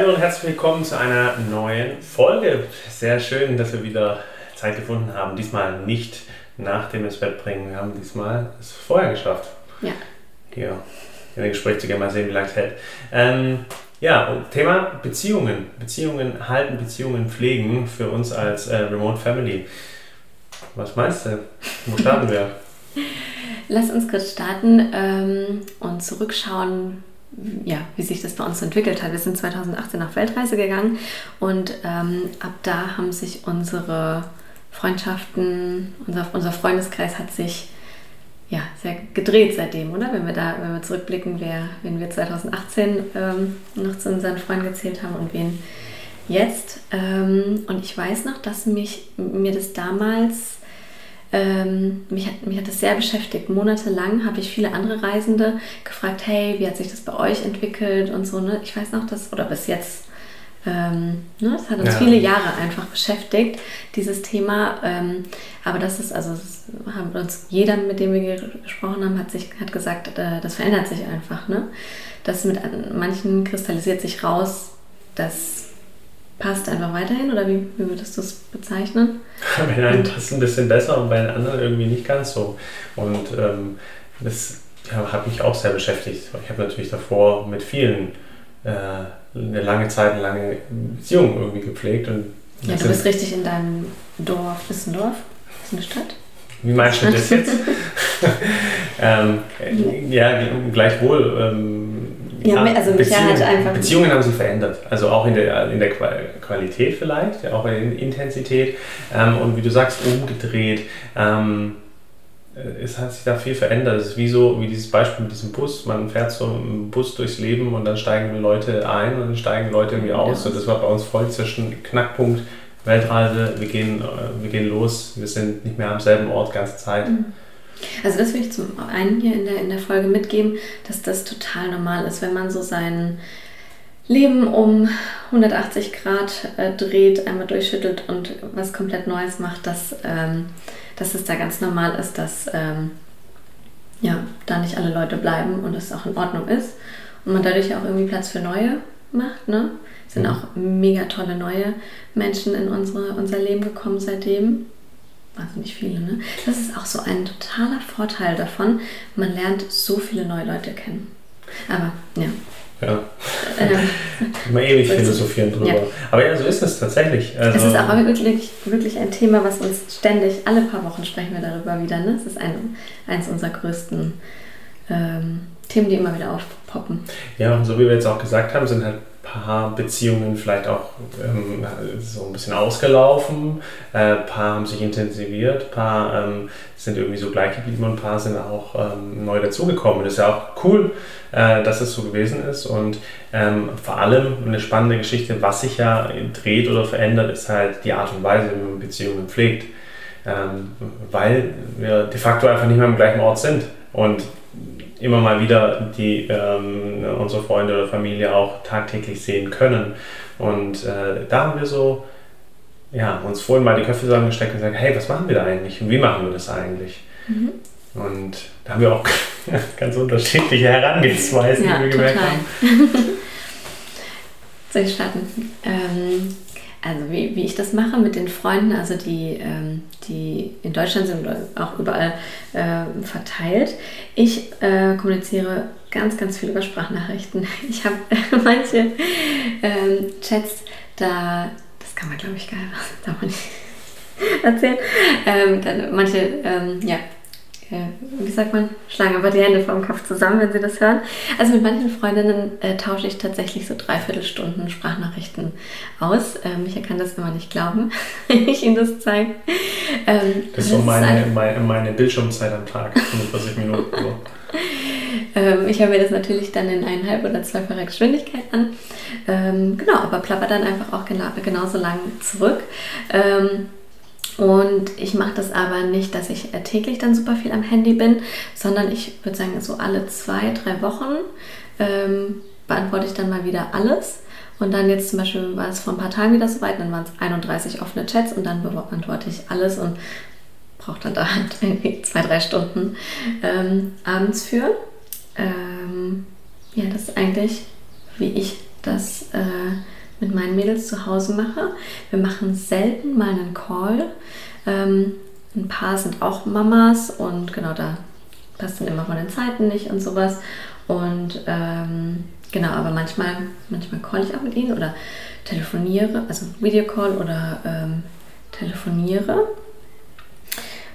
Hallo und herzlich willkommen zu einer neuen Folge. Sehr schön, dass wir wieder Zeit gefunden haben. Diesmal nicht nach dem ins Bett bringen. Wir haben diesmal es vorher geschafft. Ja. Hier in zu gehen, mal sehen, wie lange es hält. Ähm, ja, und Thema Beziehungen. Beziehungen halten, Beziehungen pflegen für uns als äh, Remote Family. Was meinst du? Wo starten wir? Lass uns kurz starten ähm, und zurückschauen, ja, wie sich das bei uns entwickelt hat. Wir sind 2018 auf Weltreise gegangen und ähm, ab da haben sich unsere Freundschaften, unser, unser Freundeskreis hat sich ja, sehr gedreht seitdem, oder? Wenn wir da, wenn wir zurückblicken, wer, wen wir 2018 ähm, noch zu unseren Freunden gezählt haben und wen jetzt. Ähm, und ich weiß noch, dass mich, mir das damals, ähm, mich, hat, mich hat das sehr beschäftigt. Monatelang habe ich viele andere Reisende gefragt, hey, wie hat sich das bei euch entwickelt und so. Ne? Ich weiß noch, dass, oder bis jetzt ähm, ne, das hat uns ja. viele Jahre einfach beschäftigt, dieses Thema. Ähm, aber das ist, also das haben uns jeder, mit dem wir gesprochen haben, hat, sich, hat gesagt, äh, das verändert sich einfach. Ne? Das mit manchen kristallisiert sich raus, das passt einfach weiterhin oder wie, wie würdest du es bezeichnen? Bei den einen passt ein bisschen besser und bei den anderen irgendwie nicht ganz so. Und ähm, das ja, hat mich auch sehr beschäftigt. Ich habe natürlich davor mit vielen äh, eine lange Zeit, eine lange Beziehung irgendwie gepflegt. Und ja, du bist richtig in deinem Dorf. Ist ein Dorf? Ist eine Stadt? Wie meinst du das jetzt? ähm, ja, gleichwohl. Ähm, ja, also Beziehungen, hat einfach Beziehungen haben sich verändert. Also auch in der, in der Qualität vielleicht, auch in der Intensität. Ähm, und wie du sagst, umgedreht. Ähm, äh, es hat sich da viel verändert. Es ist wie so, wie dieses Beispiel mit diesem Bus. Man fährt so im Bus durchs Leben und dann steigen Leute ein und dann steigen Leute irgendwie aus. Ja. Und das war bei uns voll zwischen Knackpunkt Weltreise, wir gehen, äh, wir gehen los, wir sind nicht mehr am selben Ort ganze Zeit. Mhm. Also das will ich zum einen hier in der, in der Folge mitgeben, dass das total normal ist, wenn man so sein Leben um 180 Grad äh, dreht, einmal durchschüttelt und was komplett Neues macht, dass, ähm, dass es da ganz normal ist, dass ähm, ja, da nicht alle Leute bleiben und es auch in Ordnung ist und man dadurch auch irgendwie Platz für neue macht. Ne? Es sind mhm. auch mega tolle neue Menschen in unsere, unser Leben gekommen seitdem. Wahnsinnig viele, ne? Das ist auch so ein totaler Vorteil davon. Man lernt so viele neue Leute kennen. Aber ja, ja. Ähm, Immer ewig so philosophieren drüber. Ja. Aber ja, so ist es tatsächlich. Also es ist auch wirklich, wirklich ein Thema, was uns ständig, alle paar Wochen sprechen wir darüber wieder. Ne? Es ist ein, eines unserer größten ähm, Themen, die immer wieder aufpoppen. Ja, und so wie wir jetzt auch gesagt haben, sind halt paar Beziehungen vielleicht auch ähm, so ein bisschen ausgelaufen, äh, paar haben sich intensiviert, paar ähm, sind irgendwie so gleich geblieben und paar sind auch ähm, neu dazugekommen. Das ist ja auch cool, äh, dass es so gewesen ist. Und ähm, vor allem eine spannende Geschichte, was sich ja dreht oder verändert, ist halt die Art und Weise, wie man Beziehungen pflegt, ähm, weil wir de facto einfach nicht mehr am gleichen Ort sind. Und immer mal wieder die, ähm, unsere Freunde oder Familie auch tagtäglich sehen können. Und äh, da haben wir so ja, uns vorhin mal die Köpfe zusammengesteckt und gesagt, hey, was machen wir da eigentlich und wie machen wir das eigentlich? Mhm. Und da haben wir auch ganz unterschiedliche Herangehensweisen, ja, wie wir gemerkt haben. Soll ich starten? Ähm, also wie, wie ich das mache mit den Freunden, also die, ähm, die in Deutschland sind oder auch überall äh, verteilt. Ich äh, kommuniziere ganz, ganz viel über Sprachnachrichten. Ich habe äh, manche ähm, Chats, da, das kann man glaube ich gar nicht erzählen, ähm, dann manche, ähm, ja, wie sagt man, schlagen aber die Hände vom Kopf zusammen, wenn sie das hören. Also mit manchen Freundinnen äh, tausche ich tatsächlich so dreiviertel Stunden Sprachnachrichten aus. Ähm, ich kann das immer nicht glauben, wenn ich ihnen das zeige. Ähm, das ist so meine, meine, meine, Bildschirmzeit am Tag, 45 Minuten. So. ähm, ich höre mir das natürlich dann in eineinhalb oder zweifacher Geschwindigkeit an. Ähm, genau, aber plapper dann einfach auch gena genauso lang zurück. Ähm, und ich mache das aber nicht, dass ich äh, täglich dann super viel am Handy bin, sondern ich würde sagen, so alle zwei, drei Wochen ähm, beantworte ich dann mal wieder alles. Und dann jetzt zum Beispiel war es vor ein paar Tagen wieder soweit, dann waren es 31 offene Chats und dann beantworte ich alles und brauche dann da halt zwei, drei Stunden ähm, abends für. Ähm, ja, das ist eigentlich, wie ich das äh, mit meinen Mädels zu Hause mache. Wir machen selten mal einen Call. Ähm, ein paar sind auch Mamas und genau da passt dann immer von den Zeiten nicht und sowas. Und ähm, genau, aber manchmal, manchmal call ich auch mit ihnen oder telefoniere, also Videocall oder ähm, telefoniere.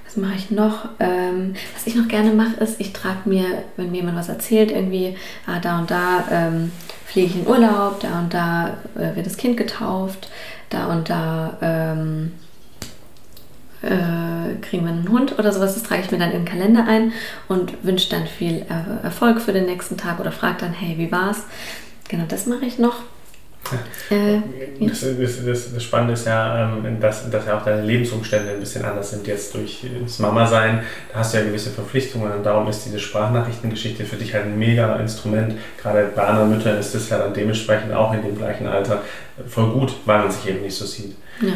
Was mache ich noch? Ähm, was ich noch gerne mache, ist, ich trage mir, wenn mir jemand was erzählt, irgendwie, ah, da und da ähm, fliege ich in Urlaub, da und da äh, wird das Kind getauft, da und da ähm, äh, kriegen wir einen Hund oder sowas, das trage ich mir dann in den Kalender ein und wünsche dann viel er Erfolg für den nächsten Tag oder frage dann, hey, wie war's? Genau, das mache ich noch. Äh, das, das, das, das, Spannende ist ja, ähm, dass, dass ja auch deine Lebensumstände ein bisschen anders sind jetzt durch das Mama-Sein. Da hast du ja gewisse Verpflichtungen und darum ist diese Sprachnachrichtengeschichte für dich halt ein mega Instrument. Gerade bei anderen Müttern ist das ja dann dementsprechend auch in dem gleichen Alter voll gut, weil man sich eben nicht so sieht. Ja.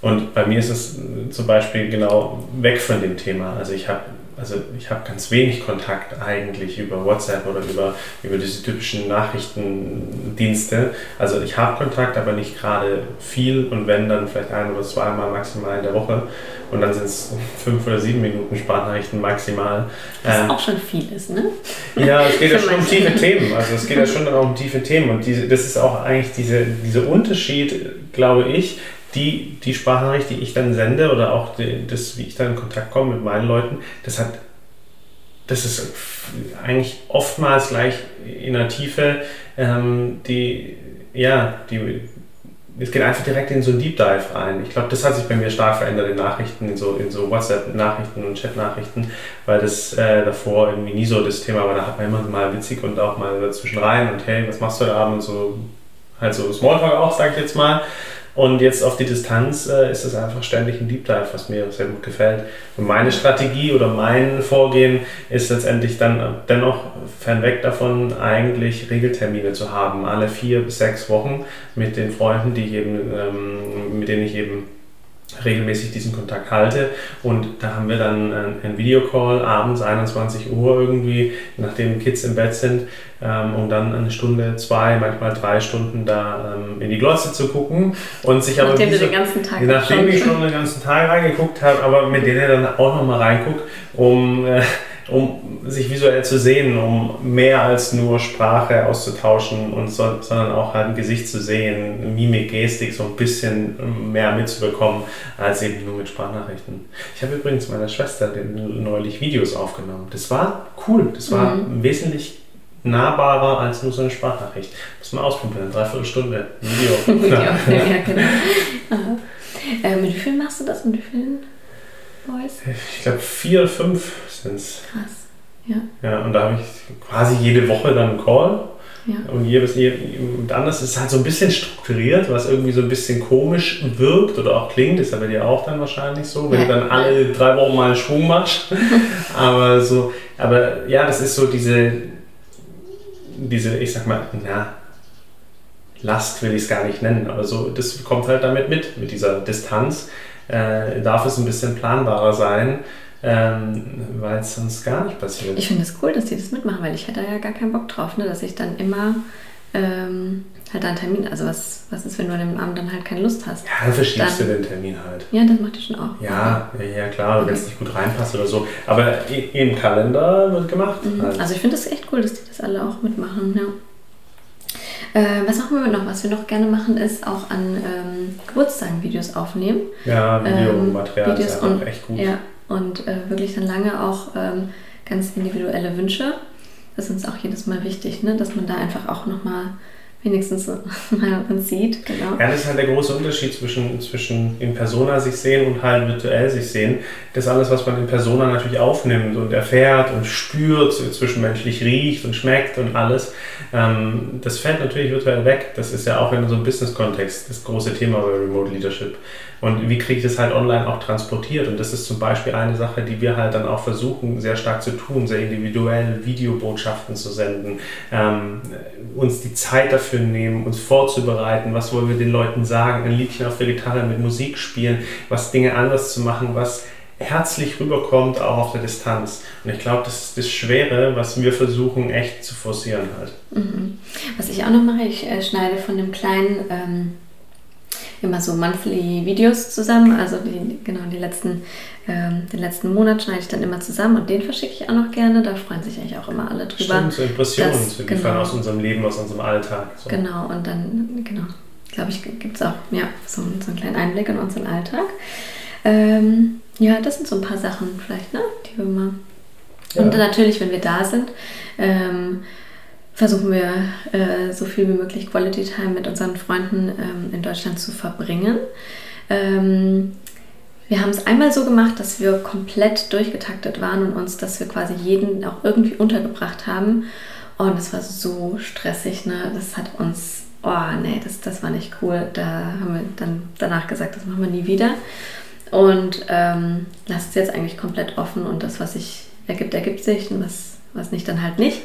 Und bei mir ist es zum Beispiel genau weg von dem Thema. Also ich habe also ich habe ganz wenig Kontakt eigentlich über WhatsApp oder über, über diese typischen Nachrichtendienste. Also ich habe Kontakt, aber nicht gerade viel und wenn dann vielleicht ein oder zweimal maximal in der Woche und dann sind es fünf oder sieben Minuten Sprachnachrichten maximal. Was ähm, auch schon viel ist, ne? Ja, es geht ja schon um tiefe Themen. Also es geht ja schon dann auch um tiefe Themen und diese, das ist auch eigentlich diese, dieser Unterschied, glaube ich, die, die Sprachnachricht, die ich dann sende oder auch die, das, wie ich dann in Kontakt komme mit meinen Leuten, das hat, das ist eigentlich oftmals gleich in der Tiefe, ähm, die, ja, die, es geht einfach direkt in so ein Deep Dive rein. Ich glaube, das hat sich bei mir stark verändert in Nachrichten, in so, in so WhatsApp-Nachrichten und Chat-Nachrichten, weil das äh, davor irgendwie nie so das Thema war. Da hat man immer mal witzig und auch mal dazwischen rein und hey, was machst du da Abend? So, halt so Smalltalk auch, sag ich jetzt mal. Und jetzt auf die Distanz äh, ist es einfach ständig ein Deep Dive, was mir sehr gut gefällt. Und meine Strategie oder mein Vorgehen ist letztendlich dann dennoch fernweg davon, eigentlich Regeltermine zu haben, alle vier bis sechs Wochen mit den Freunden, die ich eben, ähm, mit denen ich eben regelmäßig diesen Kontakt halte. Und da haben wir dann einen Videocall abends 21 Uhr irgendwie, nachdem Kids im Bett sind, ähm, um dann eine Stunde, zwei, manchmal drei Stunden da ähm, in die Glotze zu gucken und sich aber nachdem diese, den ganzen Tag nachdem ich schon den ganzen Tag reingeguckt habe, aber mit denen dann auch nochmal reinguckt, um äh, um sich visuell zu sehen, um mehr als nur Sprache auszutauschen und so, sondern auch halt ein Gesicht zu sehen, Mimik, Gestik so ein bisschen mehr mitzubekommen als eben nur mit Sprachnachrichten. Ich habe übrigens meiner Schwester neulich Videos aufgenommen. Das war cool, das war mhm. wesentlich nahbarer als nur so eine Sprachnachricht. Muss man ausprobieren, dreiviertel Stunde Video. Video ja, ja, genau. Äh, mit wie vielen machst du das? Mit wie vielen Boys? Ich glaube vier, fünf Krass. Ja. ja. Und da habe ich quasi jede Woche dann einen Call. Ja. Und jedes und anders ist es halt so ein bisschen strukturiert, was irgendwie so ein bisschen komisch wirkt oder auch klingt, ist ja bei dir auch dann wahrscheinlich so, wenn ja. du dann alle drei Wochen mal einen Schwung machst. aber so, aber ja, das ist so diese, diese, ich sag mal, na, Last will ich es gar nicht nennen, aber so, das kommt halt damit mit, mit dieser Distanz. Äh, darf es ein bisschen planbarer sein ähm, weil es sonst gar nicht passiert. Ich finde es cool, dass die das mitmachen, weil ich hätte ja gar keinen Bock drauf, ne, dass ich dann immer ähm, halt einen Termin, also was, was ist, wenn du an dem Abend dann halt keine Lust hast? Ja, dann verschiebst dann, du den Termin halt. Ja, das macht ihr schon auch. Ja, ja, ja klar, okay. wenn es nicht gut reinpasst oder so. Aber im Kalender wird gemacht. Mhm. Halt. Also ich finde es echt cool, dass die das alle auch mitmachen, ja. Äh, was machen wir noch? Was wir noch gerne machen, ist auch an ähm, Geburtstagen Videos aufnehmen. Ja, Videomaterial ähm, Videos ist und, echt gut. Ja, und äh, wirklich dann lange auch ähm, ganz individuelle Wünsche. Das ist uns auch jedes Mal wichtig, ne? dass man da einfach auch nochmal wenigstens mal uns sieht. Genau. Ja, das ist halt der große Unterschied zwischen, zwischen in Persona sich sehen und halt virtuell sich sehen. Das alles, was man in Persona natürlich aufnimmt und erfährt und spürt, zwischenmenschlich riecht und schmeckt und alles, ähm, das fällt natürlich virtuell weg. Das ist ja auch in so einem Business-Kontext das große Thema bei Remote Leadership. Und wie kriege ich das halt online auch transportiert? Und das ist zum Beispiel eine Sache, die wir halt dann auch versuchen, sehr stark zu tun, sehr individuell Videobotschaften zu senden, ähm, uns die Zeit dafür nehmen, uns vorzubereiten, was wollen wir den Leuten sagen, ein Liedchen auf der Gitarre mit Musik spielen, was Dinge anders zu machen, was herzlich rüberkommt, auch auf der Distanz. Und ich glaube, das ist das Schwere, was wir versuchen echt zu forcieren halt. Mhm. Was ich auch noch mache, ich äh, schneide von dem kleinen ähm, immer so monthly Videos zusammen. Also die, genau, die letzten, ähm, den letzten Monat schneide ich dann immer zusammen und den verschicke ich auch noch gerne. Da freuen sich eigentlich auch immer alle drüber. Stimmt, so Impressionen, dass, so genau, aus unserem Leben, aus unserem Alltag. So. Genau, und dann, genau, glaube ich, gibt es auch ja, so, so einen kleinen Einblick in unseren Alltag. Ähm, ja, das sind so ein paar Sachen vielleicht, ne, die wir mal. Ja. Und natürlich, wenn wir da sind, ähm, versuchen wir äh, so viel wie möglich Quality Time mit unseren Freunden ähm, in Deutschland zu verbringen. Ähm, wir haben es einmal so gemacht, dass wir komplett durchgetaktet waren und uns, dass wir quasi jeden auch irgendwie untergebracht haben. Und es war so stressig, ne? Das hat uns, oh nee, das, das war nicht cool. Da haben wir dann danach gesagt, das machen wir nie wieder. Und ähm, lasst es jetzt eigentlich komplett offen und das, was sich ergibt, ergibt sich und was, was nicht, dann halt nicht.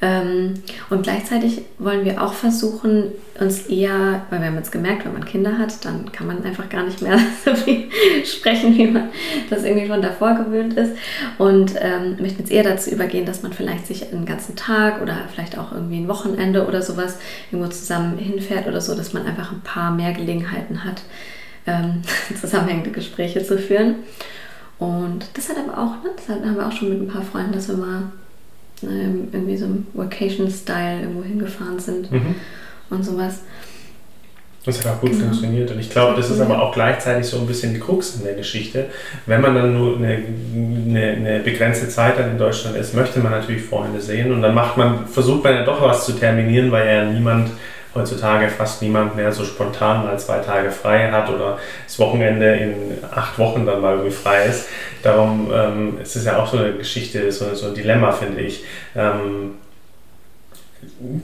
Ähm, und gleichzeitig wollen wir auch versuchen, uns eher, weil wir haben jetzt gemerkt, wenn man Kinder hat, dann kann man einfach gar nicht mehr so viel sprechen, wie man das irgendwie schon davor gewöhnt ist. Und ähm, möchten jetzt eher dazu übergehen, dass man vielleicht sich einen ganzen Tag oder vielleicht auch irgendwie ein Wochenende oder sowas irgendwo zusammen hinfährt oder so, dass man einfach ein paar mehr Gelegenheiten hat, ähm, zusammenhängende Gespräche zu führen. Und das hat aber auch, ne, das haben wir auch schon mit ein paar Freunden, dass wir mal ähm, irgendwie so im Vacation-Style irgendwo hingefahren sind mhm. und sowas. Das hat auch gut genau. funktioniert. Und ich glaube, das ist aber auch gleichzeitig so ein bisschen die Krux in der Geschichte. Wenn man dann nur eine, eine, eine, begrenzte Zeit dann in Deutschland ist, möchte man natürlich Freunde sehen. Und dann macht man, versucht man ja doch was zu terminieren, weil ja niemand heutzutage fast niemand mehr so spontan mal zwei Tage frei hat oder das Wochenende in acht Wochen dann mal irgendwie frei ist. Darum ähm, es ist es ja auch so eine Geschichte, so, so ein Dilemma, finde ich. Ähm,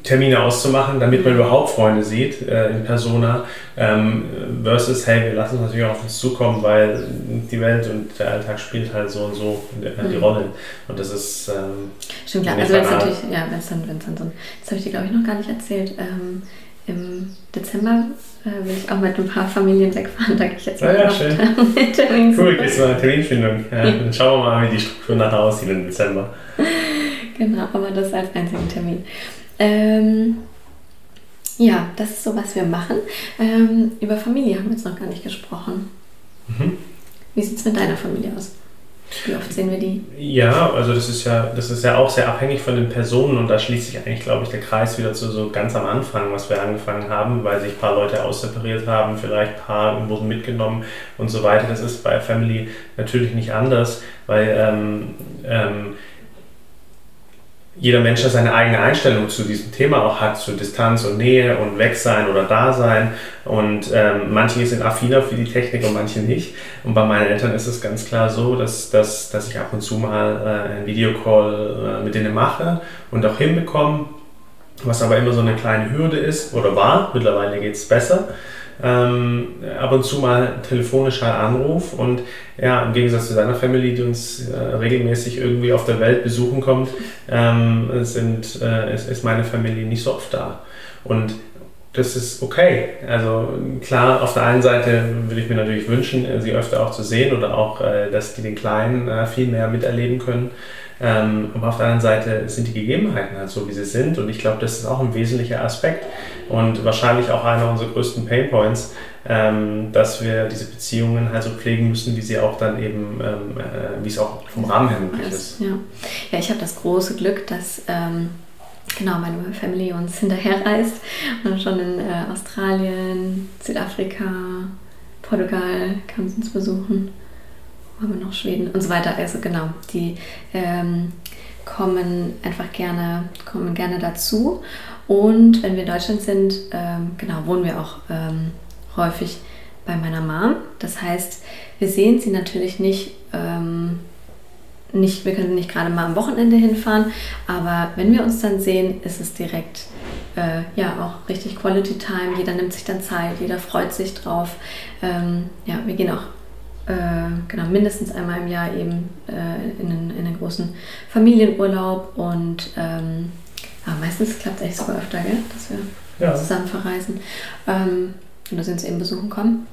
Termine auszumachen, damit man überhaupt Freunde sieht äh, in Persona, ähm, versus, hey, wir lassen uns natürlich auch auf uns zukommen, weil die Welt und der Alltag spielt halt so und so die, die mhm. Rolle. Und das ist. Ähm, Stimmt, klar. Also, wenn es natürlich, ja, wenn es dann, wenn's dann so. Das habe ich dir, glaube ich, noch gar nicht erzählt. Ähm, Im Dezember äh, will ich auch mit ein paar Familien wegfahren. Da gehe ich jetzt mal ja, ja, schön. Cool, gehst du mal eine Terminfindung. Ja, dann schauen wir mal, wie die Struktur nachher aussieht im Dezember. Genau, aber das als einzigen Termin. Ähm, ja, das ist so, was wir machen. Ähm, über Familie haben wir jetzt noch gar nicht gesprochen. Mhm. Wie sieht es mit deiner Familie aus? Wie oft sehen wir die? Ja, also das ist ja, das ist ja auch sehr abhängig von den Personen und da schließt sich eigentlich, glaube ich, der Kreis wieder zu so ganz am Anfang, was wir angefangen haben, weil sich ein paar Leute aussepariert haben, vielleicht ein paar wurden mitgenommen und so weiter. Das ist bei Family natürlich nicht anders, weil ähm, ähm, jeder Mensch ja seine eigene Einstellung zu diesem Thema auch hat, zu Distanz und Nähe und Wegsein oder Dasein. Und ähm, manche sind affiner für die Technik und manche nicht. Und bei meinen Eltern ist es ganz klar so, dass, dass, dass ich ab und zu mal äh, einen Videocall äh, mit denen mache und auch hinbekomme, was aber immer so eine kleine Hürde ist oder war. Mittlerweile geht es besser ähm, ab und zu mal telefonischer Anruf und ja, im Gegensatz zu seiner Family, die uns äh, regelmäßig irgendwie auf der Welt besuchen kommt, ähm, sind, äh, ist, ist meine Familie nicht so oft da. Und das ist okay. Also klar, auf der einen Seite würde ich mir natürlich wünschen, sie öfter auch zu sehen oder auch, äh, dass die den Kleinen äh, viel mehr miterleben können. Ähm, aber auf der anderen Seite sind die Gegebenheiten halt so, wie sie sind. Und ich glaube, das ist auch ein wesentlicher Aspekt und wahrscheinlich auch einer unserer größten Painpoints, ähm, dass wir diese Beziehungen halt so pflegen müssen, wie sie auch dann eben, ähm, äh, wie es auch vom Rahmen her möglich ist. Ja, ja ich habe das große Glück, dass ähm, genau meine Family uns hinterherreist und schon in äh, Australien, Südafrika, Portugal kam sie uns besuchen haben wir noch Schweden und so weiter. Also genau, die ähm, kommen einfach gerne, kommen gerne dazu. Und wenn wir in Deutschland sind, ähm, genau, wohnen wir auch ähm, häufig bei meiner Mom. Das heißt, wir sehen sie natürlich nicht, ähm, nicht, wir können nicht gerade mal am Wochenende hinfahren, aber wenn wir uns dann sehen, ist es direkt äh, ja auch richtig Quality Time. Jeder nimmt sich dann Zeit, jeder freut sich drauf. Ähm, ja, wir gehen auch genau, mindestens einmal im Jahr eben äh, in, einen, in einen großen Familienurlaub und ähm, ja, meistens klappt es echt sogar öfter, gell? dass wir ja. zusammen verreisen ähm, und dass sie uns eben besuchen kommen.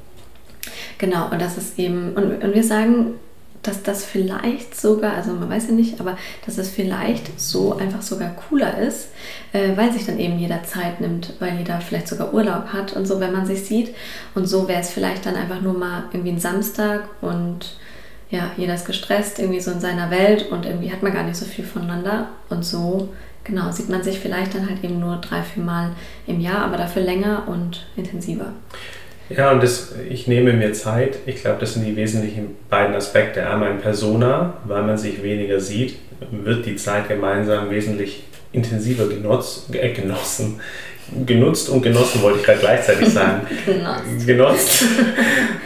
Genau, und das ist eben, und, und wir sagen dass das vielleicht sogar, also man weiß ja nicht, aber dass es vielleicht so einfach sogar cooler ist, äh, weil sich dann eben jeder Zeit nimmt, weil jeder vielleicht sogar Urlaub hat und so, wenn man sich sieht. Und so wäre es vielleicht dann einfach nur mal irgendwie ein Samstag und ja, jeder ist gestresst, irgendwie so in seiner Welt und irgendwie hat man gar nicht so viel voneinander. Und so, genau, sieht man sich vielleicht dann halt eben nur drei, vier Mal im Jahr, aber dafür länger und intensiver. Ja, und das, ich nehme mir Zeit. Ich glaube, das sind die wesentlichen beiden Aspekte. Einmal in Persona, weil man sich weniger sieht, wird die Zeit gemeinsam wesentlich intensiver genutzt, äh, genossen. Genutzt und genossen wollte ich gerade gleichzeitig sagen. genutzt. genutzt.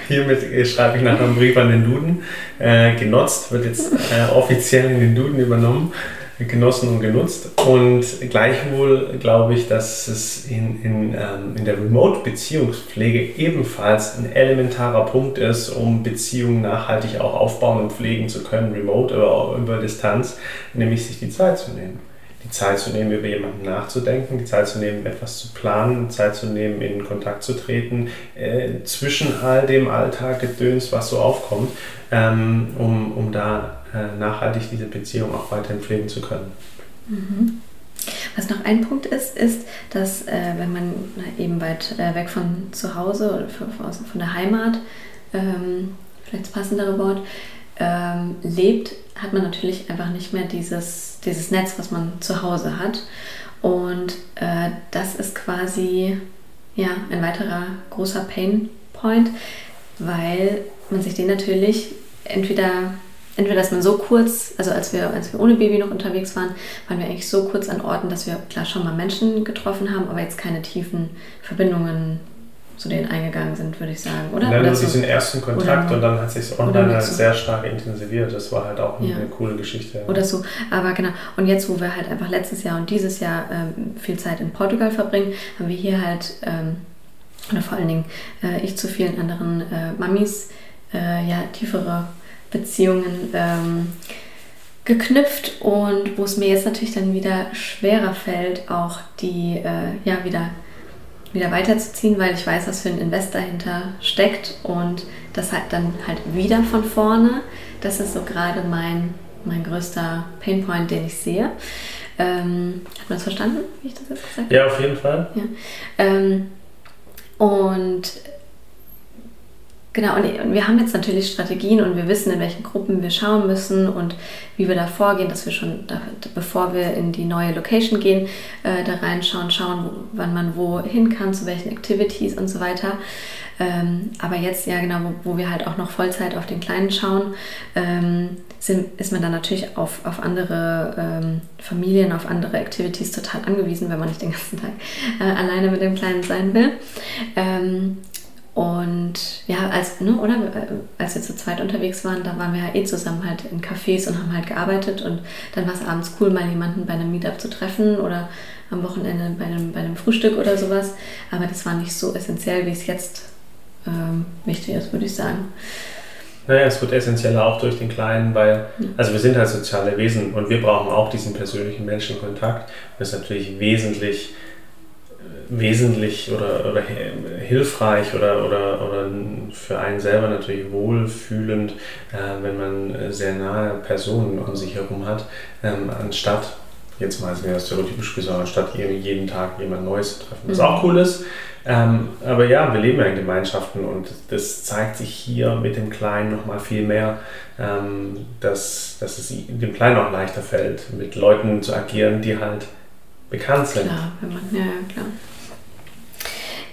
Hiermit schreibe ich nachher einen Brief an den Duden. Äh, genutzt wird jetzt äh, offiziell in den Duden übernommen genossen und genutzt. Und gleichwohl glaube ich, dass es in, in, ähm, in der Remote-Beziehungspflege ebenfalls ein elementarer Punkt ist, um Beziehungen nachhaltig auch aufbauen und pflegen zu können, remote oder auch über Distanz, nämlich sich die Zeit zu nehmen. Die Zeit zu nehmen, über jemanden nachzudenken, die Zeit zu nehmen, etwas zu planen, die Zeit zu nehmen, in Kontakt zu treten, äh, zwischen all dem Alltag Gedöns, was so aufkommt, ähm, um, um da nachhaltig diese Beziehung auch weiterhin pflegen zu können. Mhm. Was noch ein Punkt ist, ist, dass äh, wenn man eben weit äh, weg von zu Hause oder von der Heimat, ähm, vielleicht das passendere Wort, ähm, lebt, hat man natürlich einfach nicht mehr dieses, dieses Netz, was man zu Hause hat. Und äh, das ist quasi ja, ein weiterer großer Pain Point, weil man sich den natürlich entweder entweder, dass man so kurz, also als wir, als wir ohne Baby noch unterwegs waren, waren wir eigentlich so kurz an Orten, dass wir klar schon mal Menschen getroffen haben, aber jetzt keine tiefen Verbindungen zu denen eingegangen sind, würde ich sagen, oder? Nein, nur so. diesen ersten Kontakt und dann hat sich online halt sehr stark intensiviert. Das war halt auch ja. eine coole Geschichte. Oder so, aber genau. Und jetzt, wo wir halt einfach letztes Jahr und dieses Jahr ähm, viel Zeit in Portugal verbringen, haben wir hier halt, ähm, oder vor allen Dingen äh, ich zu vielen anderen äh, Mamis, äh, ja, tiefere Beziehungen ähm, geknüpft und wo es mir jetzt natürlich dann wieder schwerer fällt, auch die äh, ja wieder wieder weiterzuziehen, weil ich weiß, was für ein Invest dahinter steckt und das halt dann halt wieder von vorne. Das ist so gerade mein, mein größter Painpoint, den ich sehe. Ähm, hat man das verstanden, wie ich das jetzt gesagt habe? Ja, auf jeden Fall. Ja. Ähm, und Genau, und wir haben jetzt natürlich Strategien und wir wissen, in welchen Gruppen wir schauen müssen und wie wir da vorgehen, dass wir schon, bevor wir in die neue Location gehen, äh, da reinschauen, schauen, wann man wo hin kann, zu welchen Activities und so weiter. Ähm, aber jetzt, ja genau, wo, wo, wir halt auch noch Vollzeit auf den Kleinen schauen, ähm, sind, ist man dann natürlich auf, auf andere ähm, Familien, auf andere Activities total angewiesen, wenn man nicht den ganzen Tag äh, alleine mit dem Kleinen sein will. Und ja, als, ne, oder äh, als wir zu zweit unterwegs waren, da waren wir ja eh zusammen halt in Cafés und haben halt gearbeitet und dann war es abends cool, mal jemanden bei einem Meetup zu treffen oder am Wochenende bei einem, bei einem Frühstück oder sowas. Aber das war nicht so essentiell, wie es jetzt ähm, wichtig ist, würde ich sagen. Naja, es wird essentieller auch durch den Kleinen, weil, also wir sind halt soziale Wesen und wir brauchen auch diesen persönlichen Menschenkontakt. Das ist natürlich wesentlich wesentlich oder, oder hilfreich oder, oder, oder für einen selber natürlich wohlfühlend, äh, wenn man sehr nahe Personen um sich herum hat, ähm, anstatt, jetzt mal sehr stereotypisch gesagt, anstatt jeden Tag jemand Neues zu treffen. Was mhm. auch cool ist. Ähm, aber ja, wir leben ja in Gemeinschaften und das zeigt sich hier mit dem Kleinen nochmal viel mehr, ähm, dass, dass es dem Kleinen auch leichter fällt, mit Leuten zu agieren, die halt bekannt sind. Klar, wenn man, ja, klar.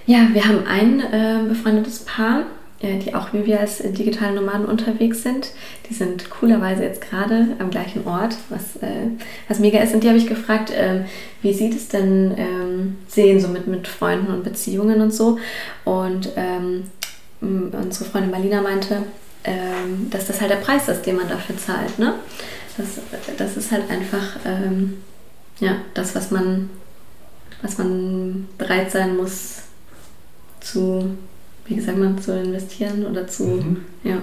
Ja, wir haben ein äh, befreundetes Paar, äh, die auch wie wir als digitale Nomaden unterwegs sind. Die sind coolerweise jetzt gerade am gleichen Ort, was, äh, was mega ist. Und die habe ich gefragt, ähm, wie sie das denn ähm, sehen, so mit, mit Freunden und Beziehungen und so. Und ähm, unsere Freundin Marlina meinte, ähm, dass das halt der Preis ist, den man dafür zahlt. Ne? Das, das ist halt einfach ähm, ja, das, was man, was man bereit sein muss zu, wie sagt man, zu investieren oder zu, mhm. ja,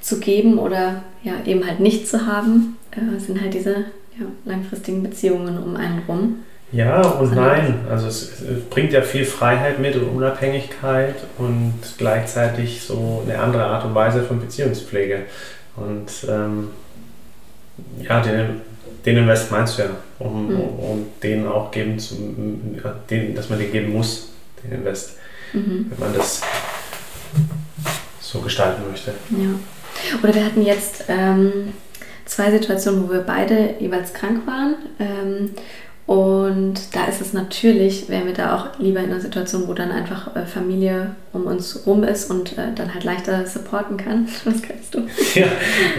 zu geben oder ja, eben halt nicht zu haben, äh, sind halt diese ja, langfristigen Beziehungen um einen rum. Ja und nein. Also es, es, bringt ja viel Freiheit mit und Unabhängigkeit und gleichzeitig so eine andere Art und Weise von Beziehungspflege. Und ähm, ja, den, den Invest meinst du ja, um, mhm. um den auch geben zu, den, dass man den geben muss, den Invest, mhm. wenn man das so gestalten möchte. Ja. Oder wir hatten jetzt ähm, zwei Situationen, wo wir beide jeweils krank waren. Ähm, und da ist es natürlich, wären wir da auch lieber in einer Situation, wo dann einfach äh, Familie um uns rum ist und äh, dann halt leichter supporten kann. Was kannst du? Ja,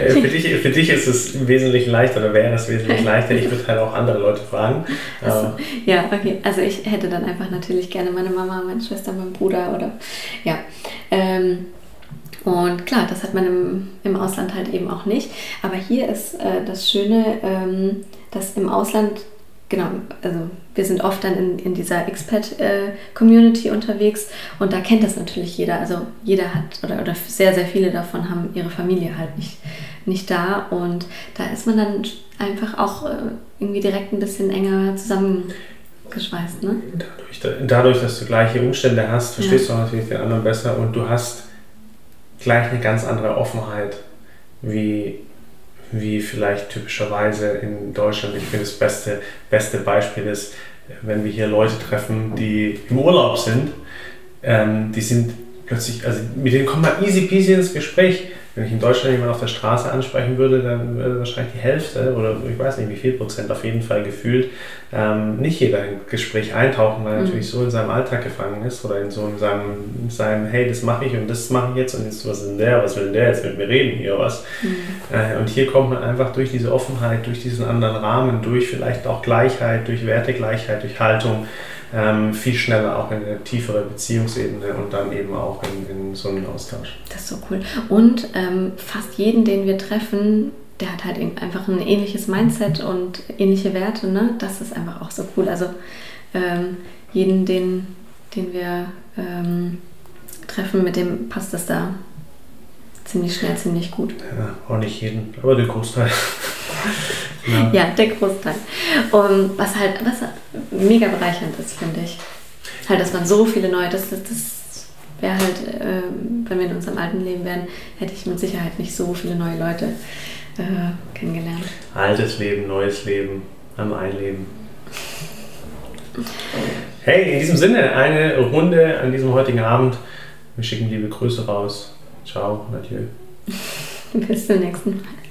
äh, für, dich, für dich ist es wesentlich leichter oder wäre es wesentlich leichter. Ich würde halt auch andere Leute fragen. Also, ja, okay. Also ich hätte dann einfach natürlich gerne meine Mama, meine Schwester, meinen Bruder oder ja. Ähm, und klar, das hat man im, im Ausland halt eben auch nicht. Aber hier ist äh, das Schöne, ähm, dass im Ausland genau, also wir sind oft dann in, in dieser Expat-Community unterwegs und da kennt das natürlich jeder. Also jeder hat oder, oder sehr, sehr viele davon haben ihre Familie halt nicht, nicht da und da ist man dann einfach auch äh, irgendwie direkt ein bisschen enger zusammengeschweißt. Ne? Dadurch, dadurch, dass du gleiche Umstände hast, verstehst ja. du natürlich den anderen besser und du hast gleich eine ganz andere Offenheit wie wie vielleicht typischerweise in Deutschland. Ich finde das beste, beste Beispiel ist, wenn wir hier Leute treffen, die im Urlaub sind, ähm, die sind plötzlich, also mit denen kommt man easy peasy ins Gespräch. Wenn ich in Deutschland jemanden auf der Straße ansprechen würde, dann würde wahrscheinlich die Hälfte oder ich weiß nicht wie viel Prozent auf jeden Fall gefühlt ähm, nicht jeder in Gespräch eintauchen, weil er mhm. natürlich so in seinem Alltag gefangen ist oder in so in seinem, seinem hey, das mache ich und das mache ich jetzt und jetzt was ist denn der, was will denn der jetzt mit mir reden hier, was? Mhm. Äh, und hier kommt man einfach durch diese Offenheit, durch diesen anderen Rahmen, durch vielleicht auch Gleichheit, durch Wertegleichheit, durch Haltung, ähm, viel schneller auch in eine tiefere Beziehungsebene und dann eben auch in, in so einen Austausch. Das ist so cool. Und ähm, fast jeden, den wir treffen, der hat halt einfach ein ähnliches Mindset und ähnliche Werte. Ne? Das ist einfach auch so cool. Also ähm, jeden, den, den wir ähm, treffen, mit dem passt das da ziemlich schnell, ziemlich gut. Ja, auch nicht jeden, aber den Großteil. Ja. ja, der Großteil. Und was halt was mega bereichernd ist, finde ich. Halt, dass man so viele neue, das, das, das wäre halt, äh, wenn wir in unserem alten Leben wären, hätte ich mit Sicherheit nicht so viele neue Leute äh, kennengelernt. Altes Leben, neues Leben, am Einleben. Hey, in diesem Sinne, eine Runde an diesem heutigen Abend. Wir schicken liebe Grüße raus. Ciao, adieu. Bis zum nächsten Mal.